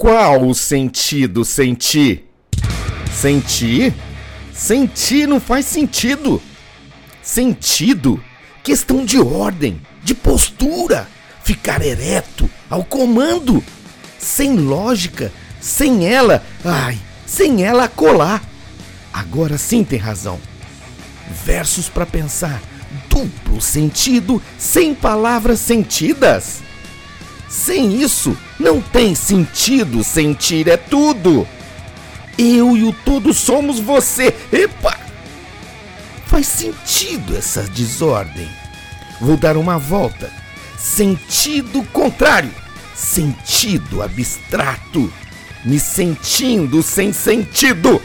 Qual o sentido sentir? Sentir? Sentir não faz sentido. Sentido? Questão de ordem, de postura, ficar ereto, ao comando. Sem lógica, sem ela, ai, sem ela colar. Agora sim tem razão. Versos para pensar, duplo sentido sem palavras sentidas. Sem isso, não tem sentido sentir é tudo. Eu e o todo somos você. Epa! Faz sentido essa desordem. Vou dar uma volta. Sentido contrário. Sentido abstrato. Me sentindo sem sentido.